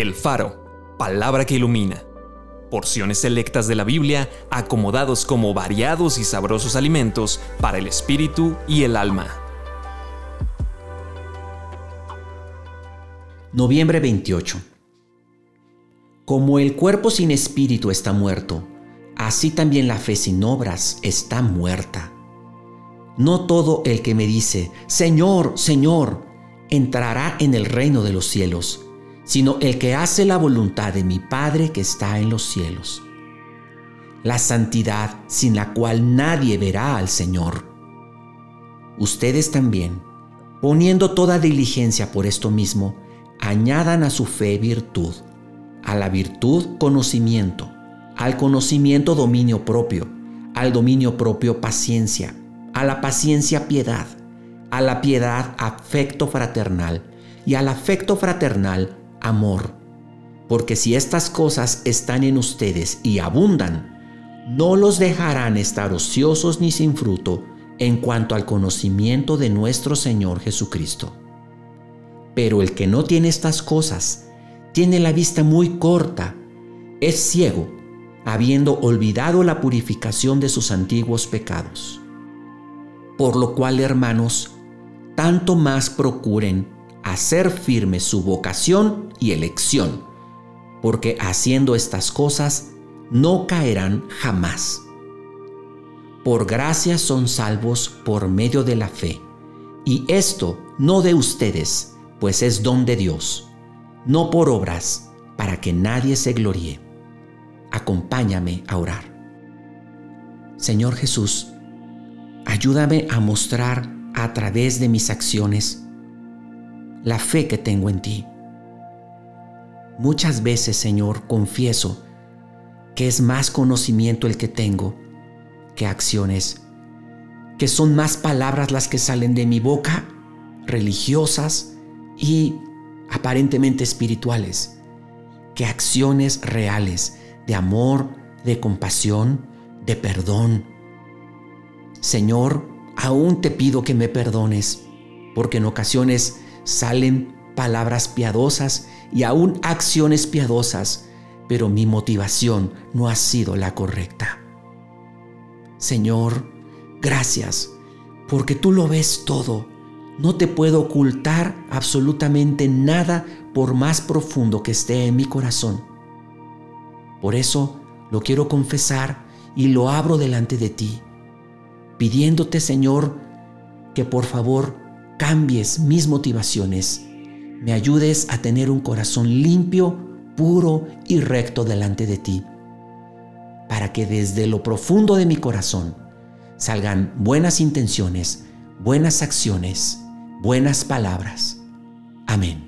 El Faro, palabra que ilumina. Porciones selectas de la Biblia acomodados como variados y sabrosos alimentos para el espíritu y el alma. Noviembre 28. Como el cuerpo sin espíritu está muerto, así también la fe sin obras está muerta. No todo el que me dice, Señor, Señor, entrará en el reino de los cielos, sino el que hace la voluntad de mi Padre que está en los cielos. La santidad sin la cual nadie verá al Señor. Ustedes también, poniendo toda diligencia por esto mismo, añadan a su fe virtud, a la virtud conocimiento, al conocimiento dominio propio, al dominio propio paciencia, a la paciencia piedad, a la piedad afecto fraternal y al afecto fraternal amor. Porque si estas cosas están en ustedes y abundan, no los dejarán estar ociosos ni sin fruto en cuanto al conocimiento de nuestro Señor Jesucristo. Pero el que no tiene estas cosas, tiene la vista muy corta, es ciego, habiendo olvidado la purificación de sus antiguos pecados. Por lo cual, hermanos, tanto más procuren hacer firme su vocación y elección, porque haciendo estas cosas no caerán jamás. Por gracia son salvos por medio de la fe, y esto no de ustedes, pues es don de Dios, no por obras, para que nadie se gloríe. Acompáñame a orar. Señor Jesús, ayúdame a mostrar a través de mis acciones la fe que tengo en ti. Muchas veces, Señor, confieso que es más conocimiento el que tengo que acciones, que son más palabras las que salen de mi boca, religiosas y aparentemente espirituales, que acciones reales de amor, de compasión, de perdón. Señor, aún te pido que me perdones, porque en ocasiones salen palabras piadosas y aún acciones piadosas, pero mi motivación no ha sido la correcta. Señor, gracias, porque tú lo ves todo. No te puedo ocultar absolutamente nada por más profundo que esté en mi corazón. Por eso lo quiero confesar y lo abro delante de ti pidiéndote, Señor, que por favor cambies mis motivaciones, me ayudes a tener un corazón limpio, puro y recto delante de ti, para que desde lo profundo de mi corazón salgan buenas intenciones, buenas acciones, buenas palabras. Amén.